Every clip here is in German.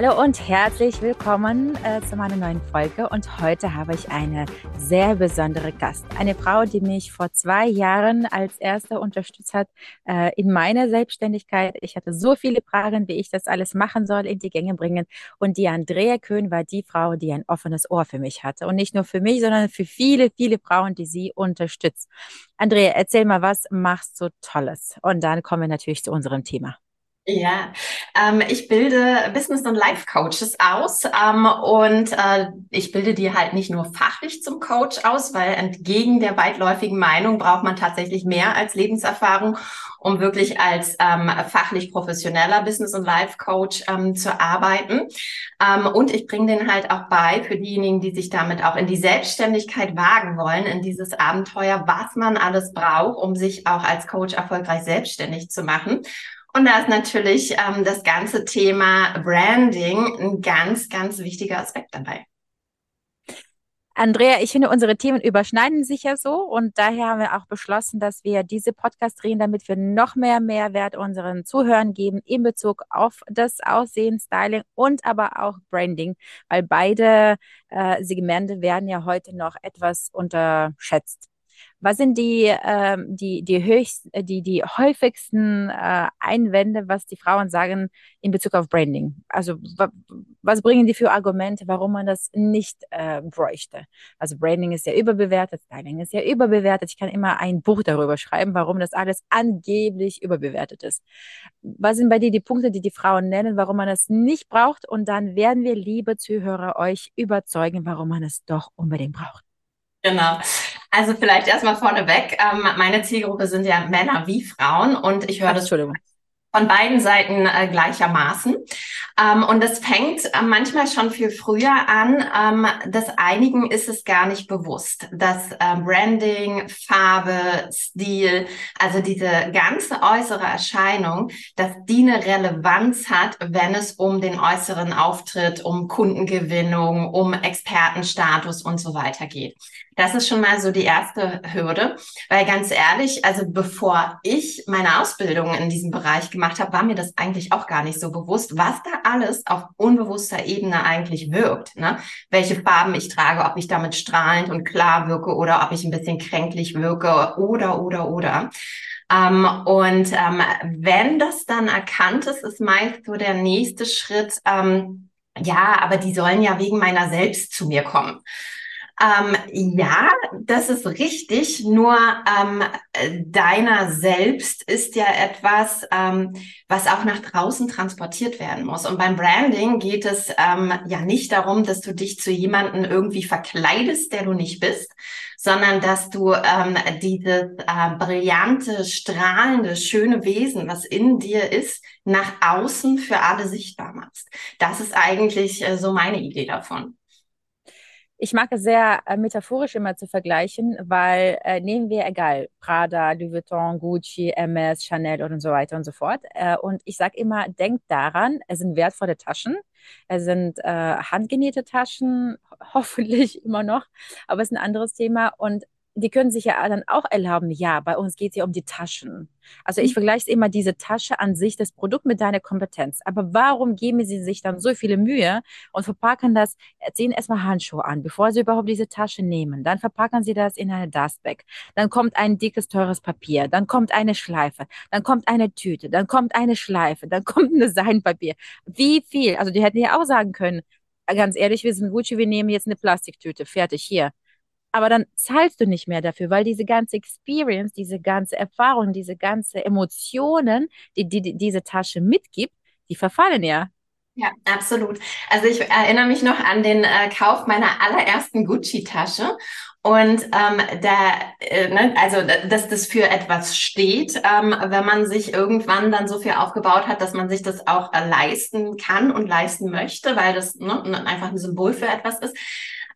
Hallo und herzlich willkommen äh, zu meiner neuen Folge. Und heute habe ich eine sehr besondere Gast. Eine Frau, die mich vor zwei Jahren als erste unterstützt hat äh, in meiner Selbstständigkeit. Ich hatte so viele Fragen, wie ich das alles machen soll, in die Gänge bringen. Und die Andrea Köhn war die Frau, die ein offenes Ohr für mich hatte. Und nicht nur für mich, sondern für viele, viele Frauen, die sie unterstützt. Andrea, erzähl mal, was machst du Tolles? Und dann kommen wir natürlich zu unserem Thema. Ja, ähm, ich bilde Business- und Life-Coaches aus ähm, und äh, ich bilde die halt nicht nur fachlich zum Coach aus, weil entgegen der weitläufigen Meinung braucht man tatsächlich mehr als Lebenserfahrung, um wirklich als ähm, fachlich professioneller Business- und Life-Coach ähm, zu arbeiten. Ähm, und ich bringe den halt auch bei für diejenigen, die sich damit auch in die Selbstständigkeit wagen wollen, in dieses Abenteuer, was man alles braucht, um sich auch als Coach erfolgreich selbstständig zu machen. Und da ist natürlich ähm, das ganze Thema Branding ein ganz, ganz wichtiger Aspekt dabei. Andrea, ich finde, unsere Themen überschneiden sich ja so und daher haben wir auch beschlossen, dass wir diese Podcast drehen, damit wir noch mehr Mehrwert unseren Zuhörern geben in Bezug auf das Aussehen, Styling und aber auch Branding, weil beide äh, Segmente werden ja heute noch etwas unterschätzt. Was sind die, äh, die, die, höchst, äh, die, die häufigsten äh, Einwände, was die Frauen sagen in Bezug auf Branding? Also was bringen die für Argumente, warum man das nicht äh, bräuchte? Also Branding ist ja überbewertet, Styling ist ja überbewertet. Ich kann immer ein Buch darüber schreiben, warum das alles angeblich überbewertet ist. Was sind bei dir die Punkte, die die Frauen nennen, warum man das nicht braucht? Und dann werden wir, liebe Zuhörer, euch überzeugen, warum man es doch unbedingt braucht. Genau. Also vielleicht erstmal vorneweg. Ähm, meine Zielgruppe sind ja Männer wie Frauen und ich höre das von beiden Seiten äh, gleichermaßen. Ähm, und das fängt äh, manchmal schon viel früher an. Ähm, das einigen ist es gar nicht bewusst, dass äh, Branding, Farbe, Stil, also diese ganze äußere Erscheinung, dass die eine Relevanz hat, wenn es um den äußeren Auftritt, um Kundengewinnung, um Expertenstatus und so weiter geht. Das ist schon mal so die erste Hürde, weil ganz ehrlich, also bevor ich meine Ausbildung in diesem Bereich gemacht habe, war mir das eigentlich auch gar nicht so bewusst, was da alles auf unbewusster Ebene eigentlich wirkt. Ne? Welche Farben ich trage, ob ich damit strahlend und klar wirke oder ob ich ein bisschen kränklich wirke oder, oder, oder. Ähm, und ähm, wenn das dann erkannt ist, ist meist so der nächste Schritt, ähm, ja, aber die sollen ja wegen meiner selbst zu mir kommen. Ähm, ja, das ist richtig. Nur ähm, deiner selbst ist ja etwas, ähm, was auch nach draußen transportiert werden muss. Und beim Branding geht es ähm, ja nicht darum, dass du dich zu jemandem irgendwie verkleidest, der du nicht bist, sondern dass du ähm, dieses äh, brillante, strahlende, schöne Wesen, was in dir ist, nach außen für alle sichtbar machst. Das ist eigentlich äh, so meine Idee davon. Ich mag es sehr äh, metaphorisch immer zu vergleichen, weil äh, nehmen wir egal, Prada, Louis Vuitton, Gucci, MS, Chanel und so weiter und so fort. Äh, und ich sage immer, denkt daran, es sind wertvolle Taschen, es sind äh, handgenähte Taschen, hoffentlich immer noch, aber es ist ein anderes Thema. Und die können sich ja dann auch erlauben, ja, bei uns geht es ja um die Taschen. Also ich mhm. vergleiche immer diese Tasche an sich, das Produkt mit deiner Kompetenz. Aber warum geben sie sich dann so viele Mühe und verpacken das, ziehen erstmal Handschuhe an, bevor sie überhaupt diese Tasche nehmen. Dann verpacken sie das in eine Dustbag. Dann kommt ein dickes, teures Papier. Dann kommt eine Schleife. Dann kommt eine Tüte. Dann kommt eine Schleife. Dann kommt ein Designpapier. Wie viel? Also die hätten ja auch sagen können, ganz ehrlich, wir sind Gucci, wir nehmen jetzt eine Plastiktüte. Fertig, hier aber dann zahlst du nicht mehr dafür, weil diese ganze Experience, diese ganze Erfahrung, diese ganze Emotionen, die, die, die diese Tasche mitgibt, die verfallen ja. Ja, absolut. Also ich erinnere mich noch an den äh, Kauf meiner allerersten Gucci-Tasche Und ähm, da, äh, ne, also dass das für etwas steht, ähm, wenn man sich irgendwann dann so viel aufgebaut hat, dass man sich das auch äh, leisten kann und leisten möchte, weil das ne, einfach ein Symbol für etwas ist.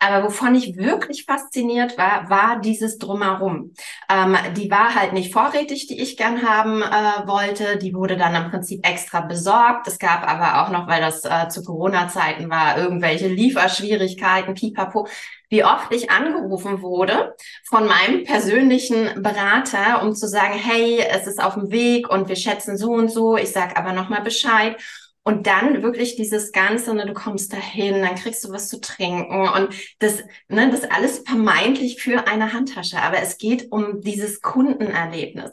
Aber wovon ich wirklich fasziniert war, war dieses Drumherum. Ähm, die war halt nicht vorrätig, die ich gern haben äh, wollte. Die wurde dann im Prinzip extra besorgt. Es gab aber auch noch, weil das äh, zu Corona-Zeiten war, irgendwelche Lieferschwierigkeiten, pipapo wie oft ich angerufen wurde von meinem persönlichen Berater, um zu sagen, hey, es ist auf dem Weg und wir schätzen so und so, ich sag aber nochmal Bescheid. Und dann wirklich dieses Ganze, ne, du kommst dahin, dann kriegst du was zu trinken und das, ne, das alles vermeintlich für eine Handtasche. Aber es geht um dieses Kundenerlebnis.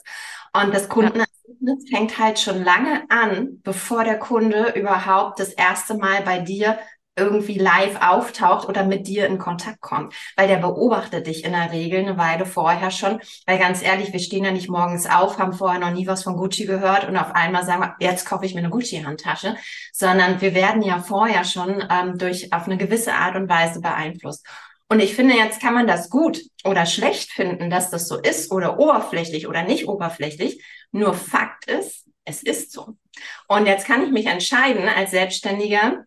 Und das Kundenerlebnis fängt halt schon lange an, bevor der Kunde überhaupt das erste Mal bei dir irgendwie live auftaucht oder mit dir in Kontakt kommt, weil der beobachtet dich in der Regel eine Weile vorher schon, weil ganz ehrlich, wir stehen ja nicht morgens auf, haben vorher noch nie was von Gucci gehört und auf einmal sagen wir, jetzt kaufe ich mir eine Gucci-Handtasche, sondern wir werden ja vorher schon ähm, durch auf eine gewisse Art und Weise beeinflusst. Und ich finde, jetzt kann man das gut oder schlecht finden, dass das so ist oder oberflächlich oder nicht oberflächlich. Nur Fakt ist, es ist so. Und jetzt kann ich mich entscheiden als Selbstständiger,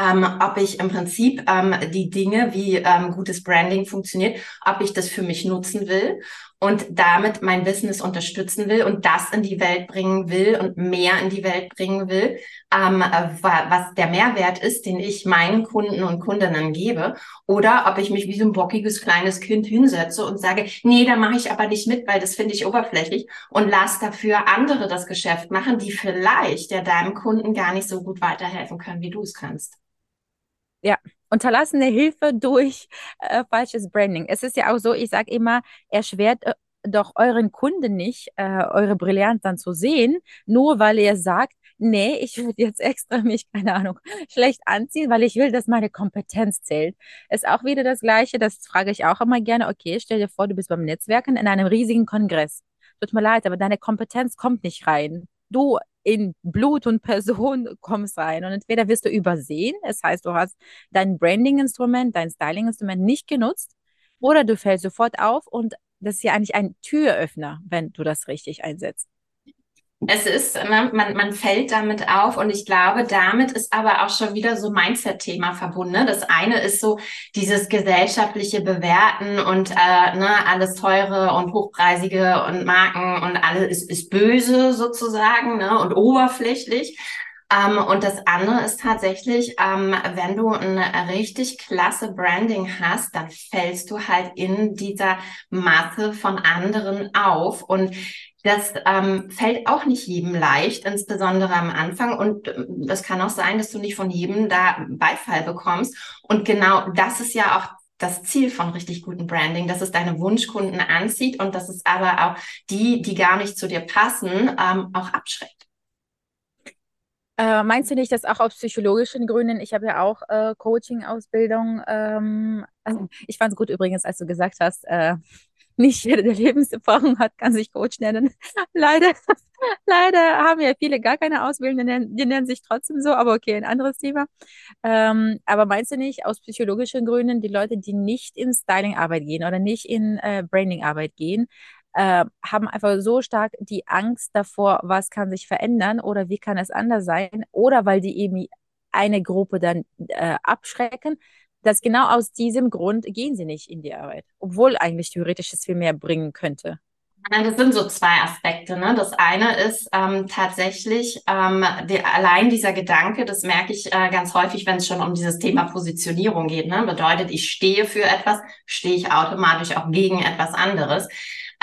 ähm, ob ich im Prinzip ähm, die Dinge, wie ähm, gutes Branding funktioniert, ob ich das für mich nutzen will und damit mein Business unterstützen will und das in die Welt bringen will und mehr in die Welt bringen will, ähm, was der Mehrwert ist, den ich meinen Kunden und Kundinnen gebe, oder ob ich mich wie so ein bockiges kleines Kind hinsetze und sage, nee, da mache ich aber nicht mit, weil das finde ich oberflächlich und lass dafür andere das Geschäft machen, die vielleicht ja deinem Kunden gar nicht so gut weiterhelfen können, wie du es kannst. Ja, unterlassene Hilfe durch äh, falsches Branding. Es ist ja auch so, ich sage immer, erschwert äh, doch euren Kunden nicht, äh, eure Brillanz dann zu sehen, nur weil ihr sagt, nee, ich würde jetzt extra mich, keine Ahnung, schlecht anziehen, weil ich will, dass meine Kompetenz zählt. Ist auch wieder das Gleiche, das frage ich auch immer gerne. Okay, stell dir vor, du bist beim Netzwerken in einem riesigen Kongress. Tut mir leid, aber deine Kompetenz kommt nicht rein. Du in Blut und Person kommst rein. Und entweder wirst du übersehen, das heißt, du hast dein Branding-Instrument, dein Styling-Instrument nicht genutzt, oder du fällst sofort auf und das ist ja eigentlich ein Türöffner, wenn du das richtig einsetzt. Es ist, ne, man, man fällt damit auf und ich glaube, damit ist aber auch schon wieder so Mindset-Thema verbunden. Ne? Das eine ist so dieses gesellschaftliche Bewerten und äh, ne, alles teure und hochpreisige und Marken und alles ist, ist böse sozusagen ne, und oberflächlich. Ähm, und das andere ist tatsächlich, ähm, wenn du ein richtig klasse Branding hast, dann fällst du halt in dieser Masse von anderen auf. Und das ähm, fällt auch nicht jedem leicht, insbesondere am Anfang. Und es ähm, kann auch sein, dass du nicht von jedem da Beifall bekommst. Und genau das ist ja auch das Ziel von richtig guten Branding, dass es deine Wunschkunden anzieht und dass es aber auch die, die gar nicht zu dir passen, ähm, auch abschreckt. Äh, meinst du nicht, dass auch aus psychologischen Gründen, ich habe ja auch äh, Coaching-Ausbildung, ähm, also ich fand es gut übrigens, als du gesagt hast, äh, nicht jeder, der Lebenserfahrung hat, kann sich Coach nennen. leider, leider haben ja viele gar keine Ausbildung, die nennen, die nennen sich trotzdem so, aber okay, ein anderes Thema. Ähm, aber meinst du nicht, aus psychologischen Gründen, die Leute, die nicht in Styling-Arbeit gehen oder nicht in äh, Branding-Arbeit gehen, äh, haben einfach so stark die Angst davor, was kann sich verändern oder wie kann es anders sein oder weil die eben eine Gruppe dann äh, abschrecken, dass genau aus diesem Grund gehen sie nicht in die Arbeit, obwohl eigentlich theoretisch es viel mehr bringen könnte. Das sind so zwei Aspekte. Ne? Das eine ist ähm, tatsächlich ähm, die, allein dieser Gedanke, das merke ich äh, ganz häufig, wenn es schon um dieses Thema Positionierung geht. Ne? Bedeutet, ich stehe für etwas, stehe ich automatisch auch gegen etwas anderes.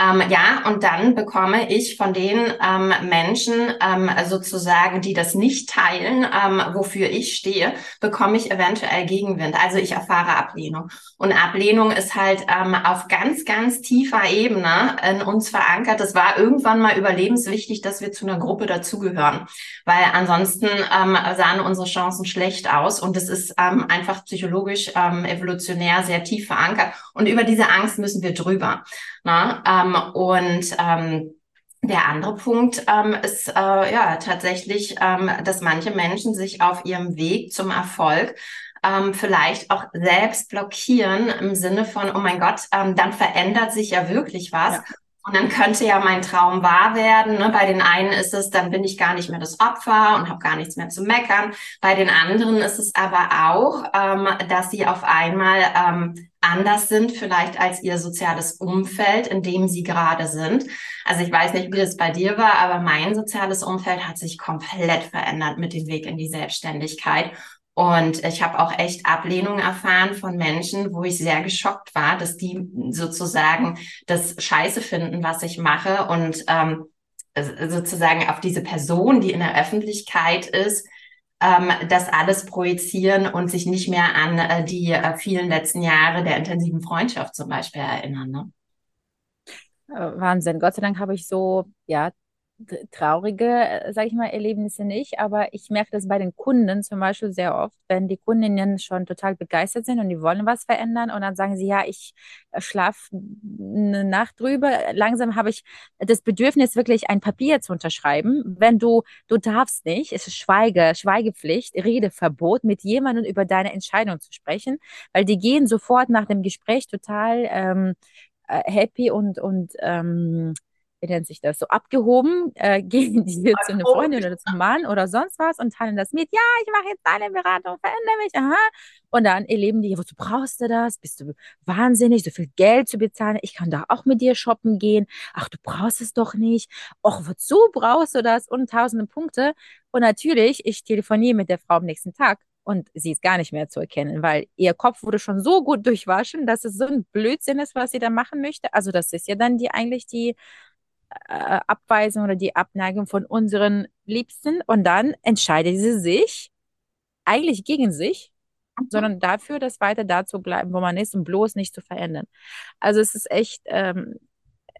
Ähm, ja, und dann bekomme ich von den ähm, Menschen ähm, sozusagen, die das nicht teilen, ähm, wofür ich stehe, bekomme ich eventuell Gegenwind. Also ich erfahre Ablehnung. Und Ablehnung ist halt ähm, auf ganz, ganz tiefer Ebene in uns verankert. Das war irgendwann mal überlebenswichtig, dass wir zu einer Gruppe dazugehören, weil ansonsten ähm, sahen unsere Chancen schlecht aus. Und es ist einfach psychologisch, evolutionär sehr tief verankert. Und über diese Angst müssen wir drüber. Na? Ähm, und ähm, der andere Punkt ähm, ist äh, ja tatsächlich, ähm, dass manche Menschen sich auf ihrem Weg zum Erfolg ähm, vielleicht auch selbst blockieren im Sinne von, oh mein Gott, ähm, dann verändert sich ja wirklich was. Ja. Und dann könnte ja mein Traum wahr werden. Ne? Bei den einen ist es, dann bin ich gar nicht mehr das Opfer und habe gar nichts mehr zu meckern. Bei den anderen ist es aber auch, ähm, dass sie auf einmal ähm, anders sind, vielleicht als ihr soziales Umfeld, in dem sie gerade sind. Also ich weiß nicht, wie das bei dir war, aber mein soziales Umfeld hat sich komplett verändert mit dem Weg in die Selbstständigkeit. Und ich habe auch echt Ablehnung erfahren von Menschen, wo ich sehr geschockt war, dass die sozusagen das Scheiße finden, was ich mache und ähm, sozusagen auf diese Person, die in der Öffentlichkeit ist, ähm, das alles projizieren und sich nicht mehr an äh, die äh, vielen letzten Jahre der intensiven Freundschaft zum Beispiel erinnern. Ne? Äh, Wahnsinn. Gott sei Dank habe ich so, ja, traurige, äh, sage ich mal, Erlebnisse nicht, aber ich merke das bei den Kunden zum Beispiel sehr oft, wenn die Kundinnen schon total begeistert sind und die wollen was verändern und dann sagen sie, ja, ich äh, schlafe eine Nacht drüber. Langsam habe ich das Bedürfnis, wirklich ein Papier zu unterschreiben. Wenn du, du darfst nicht, es ist Schweige, Schweigepflicht, Redeverbot, mit jemandem über deine Entscheidung zu sprechen, weil die gehen sofort nach dem Gespräch total ähm, äh, happy und, und ähm, wie nennt sich das, so abgehoben, äh, gehen die jetzt zu einer Freundin oder zum Mann oder sonst was und teilen das mit, ja, ich mache jetzt deine Beratung, verändere mich, aha. Und dann erleben die, wozu brauchst du das? Bist du wahnsinnig, so viel Geld zu bezahlen? Ich kann da auch mit dir shoppen gehen. Ach, du brauchst es doch nicht. Och, wozu brauchst du das? Und tausende Punkte. Und natürlich, ich telefoniere mit der Frau am nächsten Tag und sie ist gar nicht mehr zu erkennen, weil ihr Kopf wurde schon so gut durchwaschen, dass es so ein Blödsinn ist, was sie da machen möchte. Also das ist ja dann die eigentlich die äh, Abweisung oder die Abneigung von unseren Liebsten und dann entscheidet sie sich eigentlich gegen sich, mhm. sondern dafür, dass weiter da zu bleiben, wo man ist und bloß nicht zu verändern. Also es ist echt, ähm,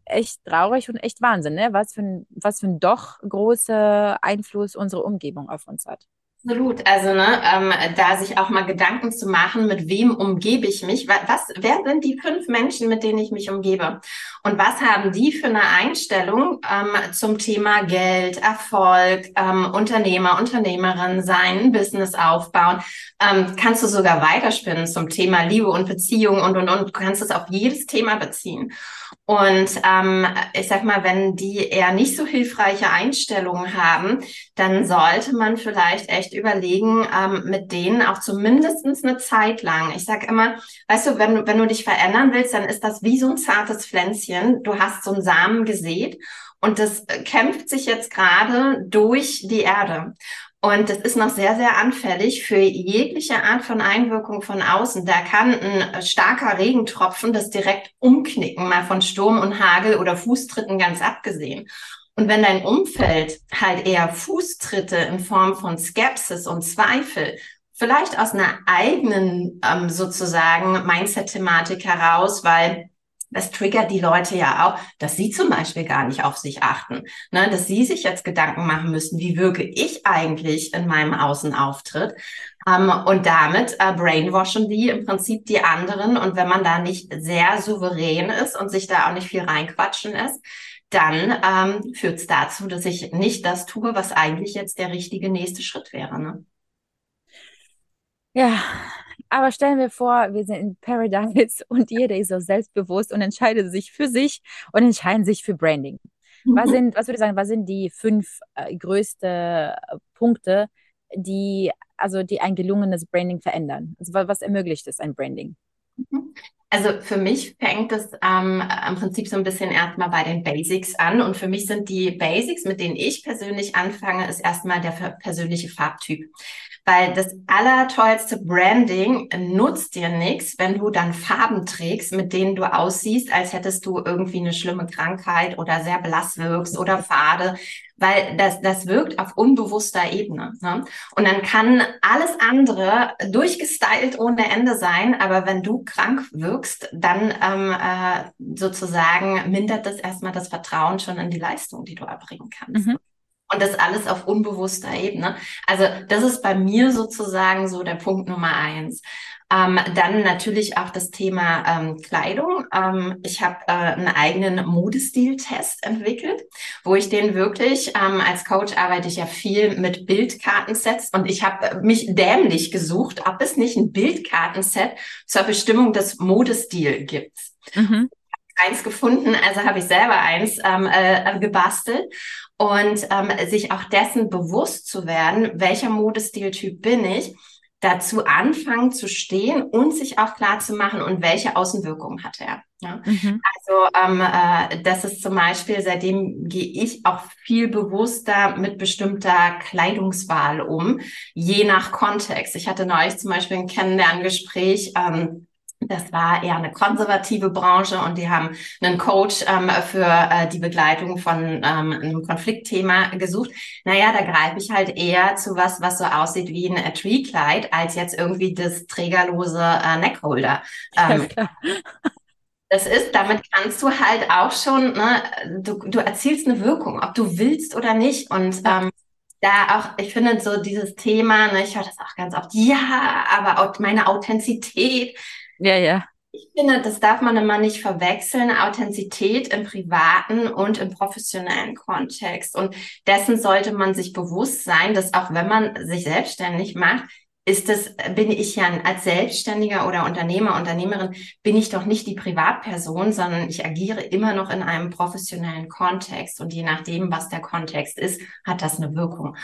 echt traurig und echt Wahnsinn, ne? was, für ein, was für ein doch großer Einfluss unsere Umgebung auf uns hat. Absolut. Also ne, ähm, da sich auch mal Gedanken zu machen, mit wem umgebe ich mich? Was, wer sind die fünf Menschen, mit denen ich mich umgebe? Und was haben die für eine Einstellung ähm, zum Thema Geld, Erfolg, ähm, Unternehmer, Unternehmerin sein, Business aufbauen? Ähm, kannst du sogar weiterspinnen zum Thema Liebe und Beziehung und und und. Du kannst es auf jedes Thema beziehen. Und ähm, ich sag mal, wenn die eher nicht so hilfreiche Einstellungen haben, dann sollte man vielleicht echt überlegen, ähm, mit denen auch zumindest eine Zeit lang. Ich sag immer, weißt du, wenn, wenn du dich verändern willst, dann ist das wie so ein zartes Pflänzchen. Du hast so einen Samen gesät und das kämpft sich jetzt gerade durch die Erde. Und das ist noch sehr, sehr anfällig für jegliche Art von Einwirkung von außen. Da kann ein starker Regentropfen das direkt umknicken, mal von Sturm und Hagel oder Fußtritten ganz abgesehen. Und wenn dein Umfeld halt eher Fußtritte in Form von Skepsis und Zweifel, vielleicht aus einer eigenen ähm, sozusagen Mindset-Thematik heraus, weil das triggert die Leute ja auch, dass sie zum Beispiel gar nicht auf sich achten, ne? dass sie sich jetzt Gedanken machen müssen, wie wirke ich eigentlich in meinem Außenauftritt. Ähm, und damit äh, brainwashen die im Prinzip die anderen. Und wenn man da nicht sehr souverän ist und sich da auch nicht viel reinquatschen ist, dann ähm, führt es dazu, dass ich nicht das tue, was eigentlich jetzt der richtige nächste Schritt wäre. Ne? Ja, aber stellen wir vor, wir sind in Paradise und jeder ist so selbstbewusst und entscheidet sich für sich und entscheiden sich für Branding. Was sind, was würde ich sagen, was sind die fünf äh, größte äh, Punkte, die, also die ein gelungenes Branding verändern? Also was ermöglicht es ein Branding? Mhm. Also für mich fängt es ähm, im Prinzip so ein bisschen erstmal bei den Basics an. Und für mich sind die Basics, mit denen ich persönlich anfange, ist erstmal der persönliche Farbtyp. Weil das allertollste Branding nutzt dir nichts, wenn du dann Farben trägst, mit denen du aussiehst, als hättest du irgendwie eine schlimme Krankheit oder sehr blass wirkst oder fade, weil das, das wirkt auf unbewusster Ebene. Ne? Und dann kann alles andere durchgestylt ohne Ende sein, aber wenn du krank wirkst, dann ähm, äh, sozusagen mindert das erstmal das Vertrauen schon in die Leistung, die du erbringen kannst. Mhm. Und das alles auf unbewusster Ebene. Also das ist bei mir sozusagen so der Punkt Nummer eins. Ähm, dann natürlich auch das Thema ähm, Kleidung. Ähm, ich habe äh, einen eigenen Modestil-Test entwickelt, wo ich den wirklich, ähm, als Coach arbeite ich ja viel mit Bildkartensets und ich habe mich dämlich gesucht, ob es nicht ein Bildkartenset zur Bestimmung des Modestil gibt. Mhm eins gefunden, also habe ich selber eins ähm, äh, gebastelt und ähm, sich auch dessen bewusst zu werden, welcher Modestiltyp bin ich dazu anfangen zu stehen und sich auch klar zu machen, und welche Außenwirkungen hat er. Ja? Mhm. Also ähm, äh, das ist zum Beispiel, seitdem gehe ich auch viel bewusster mit bestimmter Kleidungswahl um, je nach Kontext. Ich hatte neulich zum Beispiel ein Kennenlerngespräch. Ähm, das war eher eine konservative Branche und die haben einen Coach ähm, für äh, die Begleitung von ähm, einem Konfliktthema gesucht. Naja, da greife ich halt eher zu was, was so aussieht wie ein äh, Tree-Kleid, als jetzt irgendwie das trägerlose äh, Neckholder. Ähm, ja, das ist, damit kannst du halt auch schon, ne, du, du erzielst eine Wirkung, ob du willst oder nicht. Und ähm, da auch, ich finde so dieses Thema, ne, ich höre das auch ganz oft, ja, aber meine Authentizität, ja, ja. Ich finde, das darf man immer nicht verwechseln, Authentizität im privaten und im professionellen Kontext. Und dessen sollte man sich bewusst sein, dass auch wenn man sich selbstständig macht, ist das, bin ich ja als Selbstständiger oder Unternehmer, Unternehmerin, bin ich doch nicht die Privatperson, sondern ich agiere immer noch in einem professionellen Kontext. Und je nachdem, was der Kontext ist, hat das eine Wirkung.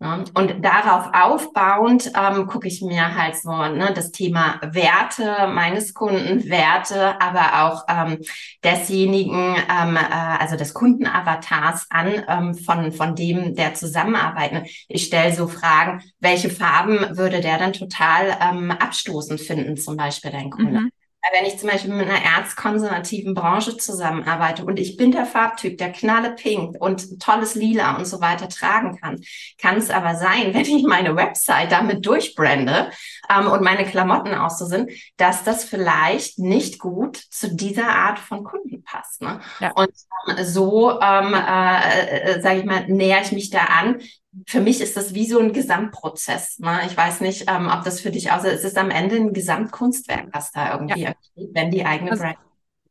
Und darauf aufbauend ähm, gucke ich mir halt so ne, das Thema Werte meines Kunden, Werte, aber auch ähm, desjenigen, ähm, äh, also des Kundenavatars an, ähm, von, von dem der zusammenarbeiten. Ich stelle so Fragen, welche Farben würde der dann total ähm, abstoßend finden, zum Beispiel dein Kunde? Mhm wenn ich zum Beispiel mit einer erzkonservativen Branche zusammenarbeite und ich bin der Farbtyp, der knalle pink und tolles Lila und so weiter tragen kann, kann es aber sein, wenn ich meine Website damit durchbrande ähm, und meine Klamotten auch so sind, dass das vielleicht nicht gut zu dieser Art von Kunden passt. Ne? Ja. Und ähm, so, ähm, äh, äh, sage ich mal, näher ich mich da an, für mich ist das wie so ein Gesamtprozess. Ne? Ich weiß nicht, ähm, ob das für dich aussieht. Es ist am Ende ein Gesamtkunstwerk, was da irgendwie ja. entsteht, wenn die eigene also, Brand.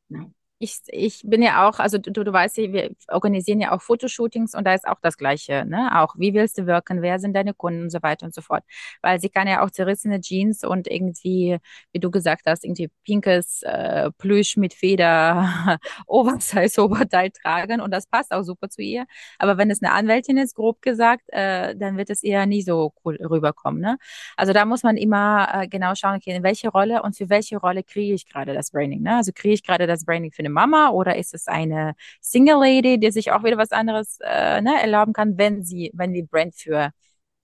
Ne? Ich, ich bin ja auch, also du, du weißt ja, wir organisieren ja auch Fotoshootings und da ist auch das Gleiche, ne? Auch wie willst du wirken, wer sind deine Kunden und so weiter und so fort. Weil sie kann ja auch zerrissene Jeans und irgendwie, wie du gesagt hast, irgendwie pinkes äh, Plüsch mit Feder, Oversize-Oberteil tragen und das passt auch super zu ihr. Aber wenn es eine Anwältin ist, grob gesagt, äh, dann wird es eher nie so cool rüberkommen, ne? Also da muss man immer äh, genau schauen, okay, in welche Rolle und für welche Rolle kriege ich gerade das Branding, ne? Also kriege ich gerade das Branding für eine Mama oder ist es eine Single Lady, die sich auch wieder was anderes äh, ne, erlauben kann, wenn sie, wenn die Brand für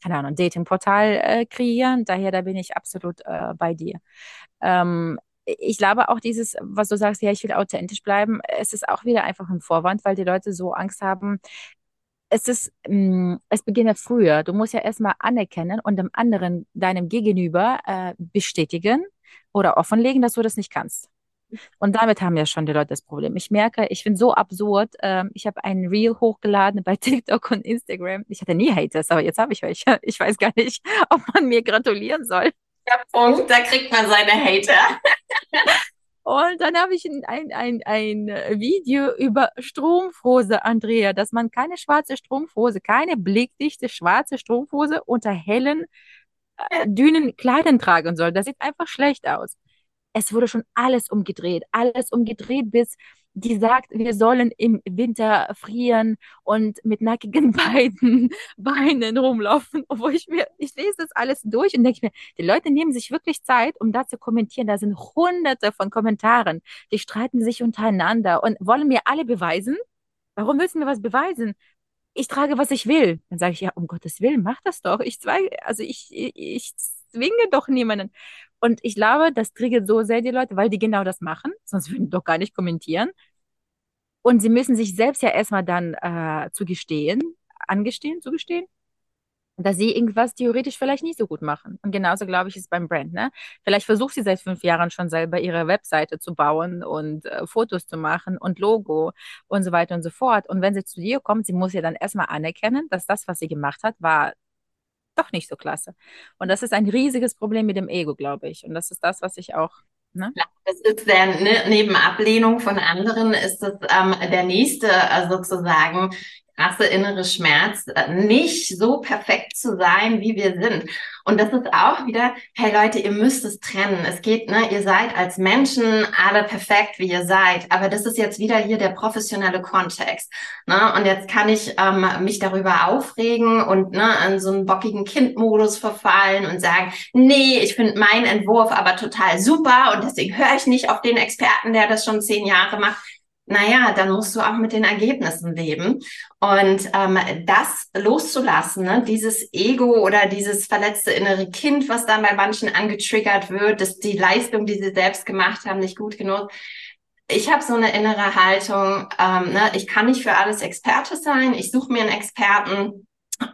keine Ahnung, Datingportal äh, kreieren. Daher, da bin ich absolut äh, bei dir. Ähm, ich glaube auch dieses, was du sagst, ja, ich will authentisch bleiben, es ist auch wieder einfach ein Vorwand, weil die Leute so Angst haben. Es ist, mh, mm, es beginnt ja früher. Du musst ja erstmal anerkennen und dem anderen, deinem Gegenüber äh, bestätigen oder offenlegen, dass du das nicht kannst. Und damit haben ja schon die Leute das Problem. Ich merke, ich bin so absurd. Ähm, ich habe einen Reel hochgeladen bei TikTok und Instagram. Ich hatte nie Haters, aber jetzt habe ich welche. Ich weiß gar nicht, ob man mir gratulieren soll. Ja, Punkt, da kriegt man seine Hater. Und dann habe ich ein, ein, ein, ein Video über Strumpfhose, Andrea, dass man keine schwarze Strumpfhose, keine blickdichte schwarze Strumpfhose unter hellen, äh, dünnen Kleidern tragen soll. Das sieht einfach schlecht aus es wurde schon alles umgedreht, alles umgedreht, bis die sagt, wir sollen im Winter frieren und mit nackigen Beinen, Beinen rumlaufen. Obwohl ich mir, ich lese das alles durch und denke mir, die Leute nehmen sich wirklich Zeit, um da zu kommentieren. Da sind hunderte von Kommentaren. Die streiten sich untereinander und wollen mir alle beweisen. Warum du mir was beweisen? Ich trage, was ich will. Dann sage ich, ja, um Gottes Willen, mach das doch. Ich zwei, also ich, ich, ich zwinge doch niemanden. Und ich glaube, das triggert so sehr die Leute, weil die genau das machen, sonst würden die doch gar nicht kommentieren. Und sie müssen sich selbst ja erstmal dann äh, zugestehen, angestehen, zugestehen, dass sie irgendwas theoretisch vielleicht nicht so gut machen. Und genauso glaube ich ist beim Brand. Ne? Vielleicht versucht sie seit fünf Jahren schon selber ihre Webseite zu bauen und äh, Fotos zu machen und Logo und so weiter und so fort. Und wenn sie zu dir kommt, sie muss ja dann erstmal anerkennen, dass das, was sie gemacht hat, war doch nicht so klasse. Und das ist ein riesiges Problem mit dem Ego, glaube ich. Und das ist das, was ich auch Ne? Das ist der, ne, neben Ablehnung von anderen ist es ähm, der nächste äh, sozusagen krasse innere Schmerz, äh, nicht so perfekt zu sein, wie wir sind. Und das ist auch wieder, hey Leute, ihr müsst es trennen. Es geht, ne, ihr seid als Menschen alle perfekt, wie ihr seid. Aber das ist jetzt wieder hier der professionelle Kontext. Ne? Und jetzt kann ich ähm, mich darüber aufregen und ne, in so einen bockigen Kindmodus verfallen und sagen, nee, ich finde meinen Entwurf aber total super und deswegen höre ich nicht auf den Experten, der das schon zehn Jahre macht naja, dann musst du auch mit den Ergebnissen leben. Und ähm, das loszulassen, ne? dieses Ego oder dieses verletzte innere Kind, was dann bei manchen angetriggert wird, dass die Leistung, die sie selbst gemacht haben, nicht gut genug. Ich habe so eine innere Haltung, ähm, ne? ich kann nicht für alles Experte sein, ich suche mir einen Experten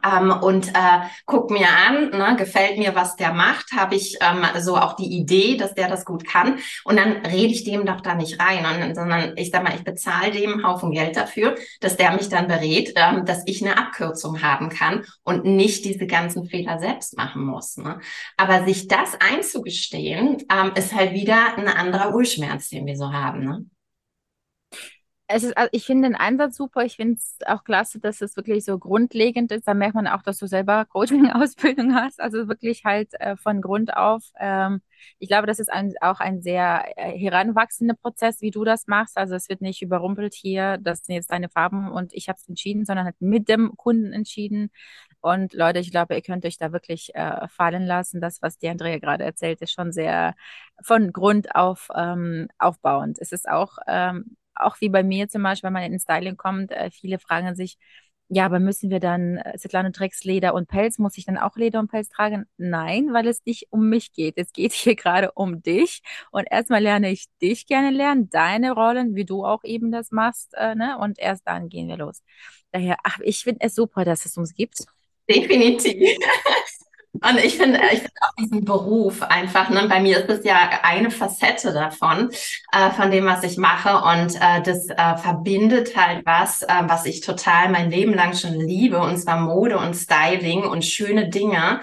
ähm, und äh, guck mir an, ne, gefällt mir, was der macht, habe ich ähm, so auch die Idee, dass der das gut kann und dann rede ich dem doch da nicht rein, und, sondern ich sag mal, ich bezahle dem einen Haufen Geld dafür, dass der mich dann berät, ähm, dass ich eine Abkürzung haben kann und nicht diese ganzen Fehler selbst machen muss. Ne? Aber sich das einzugestehen, ähm, ist halt wieder ein anderer Urschmerz, den wir so haben. Ne? Es ist, also ich finde den Einsatz super. Ich finde es auch klasse, dass es wirklich so grundlegend ist. Da merkt man auch, dass du selber Coaching-Ausbildung hast. Also wirklich halt äh, von Grund auf. Ähm, ich glaube, das ist ein, auch ein sehr äh, heranwachsender Prozess, wie du das machst. Also es wird nicht überrumpelt hier, das sind jetzt deine Farben und ich habe es entschieden, sondern halt mit dem Kunden entschieden. Und Leute, ich glaube, ihr könnt euch da wirklich äh, fallen lassen. Das, was die Andrea gerade erzählt, ist schon sehr von Grund auf ähm, aufbauend. Es ist auch ähm, auch wie bei mir zum Beispiel, wenn man in Styling kommt, äh, viele fragen sich, ja, aber müssen wir dann, äh, Svetlana trägst Leder und Pelz, muss ich dann auch Leder und Pelz tragen? Nein, weil es nicht um mich geht. Es geht hier gerade um dich. Und erstmal lerne ich dich gerne lernen, deine Rollen, wie du auch eben das machst, äh, ne? Und erst dann gehen wir los. Daher, ach, ich finde es super, dass es uns gibt. Definitiv. Und ich finde, ich finde auch diesen Beruf einfach, ne, bei mir ist es ja eine Facette davon, äh, von dem, was ich mache. Und äh, das äh, verbindet halt was, äh, was ich total mein Leben lang schon liebe, und zwar Mode und Styling und schöne Dinge.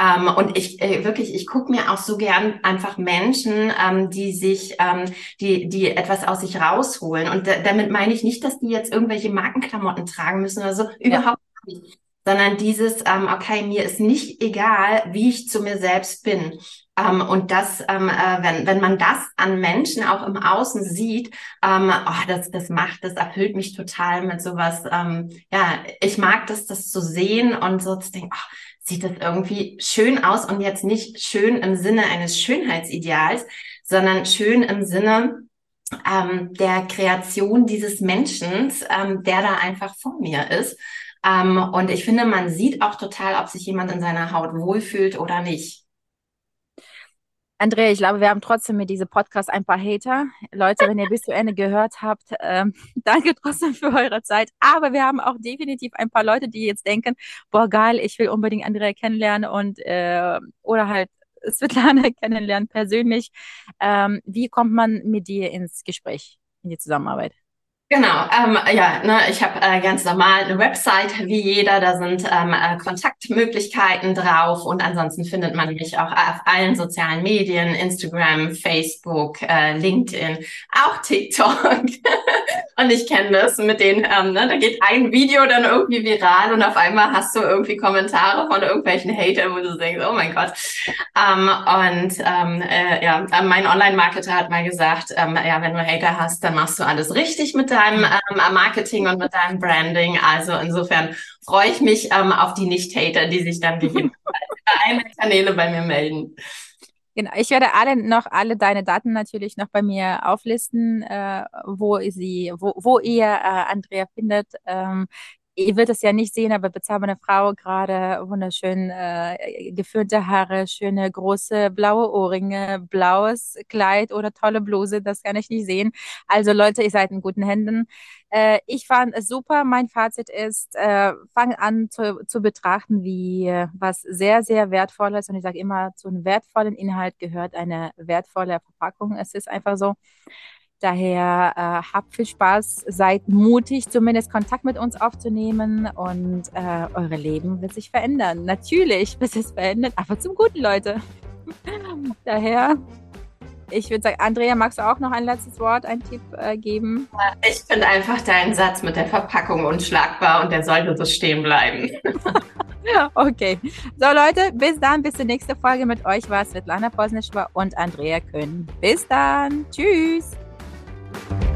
Ähm, und ich äh, wirklich, ich gucke mir auch so gern einfach Menschen, ähm, die sich, ähm, die, die etwas aus sich rausholen. Und damit meine ich nicht, dass die jetzt irgendwelche Markenklamotten tragen müssen oder so. Überhaupt ja. nicht sondern dieses, ähm, okay, mir ist nicht egal, wie ich zu mir selbst bin. Ähm, und das, ähm, äh, wenn, wenn man das an Menschen auch im Außen sieht, ähm, oh, das, das macht, das erfüllt mich total mit sowas. Ähm, ja, ich mag das, das zu sehen und so zu denken, oh, sieht das irgendwie schön aus und jetzt nicht schön im Sinne eines Schönheitsideals, sondern schön im Sinne, ähm, der Kreation dieses Menschen, ähm, der da einfach vor mir ist. Ähm, und ich finde, man sieht auch total, ob sich jemand in seiner Haut wohlfühlt oder nicht. Andrea, ich glaube, wir haben trotzdem mit diesem Podcast ein paar Hater. Leute, wenn ihr bis zu Ende gehört habt, ähm, danke trotzdem für eure Zeit. Aber wir haben auch definitiv ein paar Leute, die jetzt denken, boah, geil, ich will unbedingt Andrea kennenlernen und äh, oder halt Svetlana kennenlernen persönlich. Ähm, wie kommt man mit dir ins Gespräch, in die Zusammenarbeit? Genau, ähm, ja, ne, ich habe äh, ganz normal eine Website wie jeder, da sind ähm, äh, Kontaktmöglichkeiten drauf. Und ansonsten findet man mich auch auf allen sozialen Medien, Instagram, Facebook, äh, LinkedIn, auch TikTok. und ich kenne das mit den, ähm, ne, da geht ein Video dann irgendwie viral und auf einmal hast du irgendwie Kommentare von irgendwelchen Hatern, wo du denkst, oh mein Gott. Ähm, und ähm, äh, ja, mein Online-Marketer hat mal gesagt, ähm, ja, wenn du Hater hast, dann machst du alles richtig mit deinem ähm, Marketing und mit deinem Branding. Also insofern freue ich mich ähm, auf die Nicht-Hater, die sich dann gegebenenfalls über eine Kanäle bei mir melden. Genau, ich werde alle noch alle deine Daten natürlich noch bei mir auflisten, äh, wo sie, wo, wo ihr äh, Andrea findet. Ähm, ihr wird es ja nicht sehen, aber bezahlbare Frau gerade wunderschön äh, geführte Haare, schöne große blaue Ohrringe, blaues Kleid oder tolle Bluse, das kann ich nicht sehen. Also Leute, ihr seid in guten Händen. Äh, ich fand es super. Mein Fazit ist, äh, fang an zu, zu betrachten, wie was sehr, sehr wertvolles und ich sage immer, zu einem wertvollen Inhalt gehört eine wertvolle Verpackung. Es ist einfach so. Daher äh, habt viel Spaß, seid mutig, zumindest Kontakt mit uns aufzunehmen und äh, eure Leben wird sich verändern. Natürlich wird es verändern, aber zum Guten, Leute. Daher, ich würde sagen, Andrea, magst du auch noch ein letztes Wort, einen Tipp äh, geben? Ich finde einfach deinen Satz mit der Verpackung unschlagbar und der sollte so stehen bleiben. okay. So, Leute, bis dann, bis zur nächsten Folge mit euch war Svetlana Posnischwa und Andrea Können. Bis dann. Tschüss. Bye.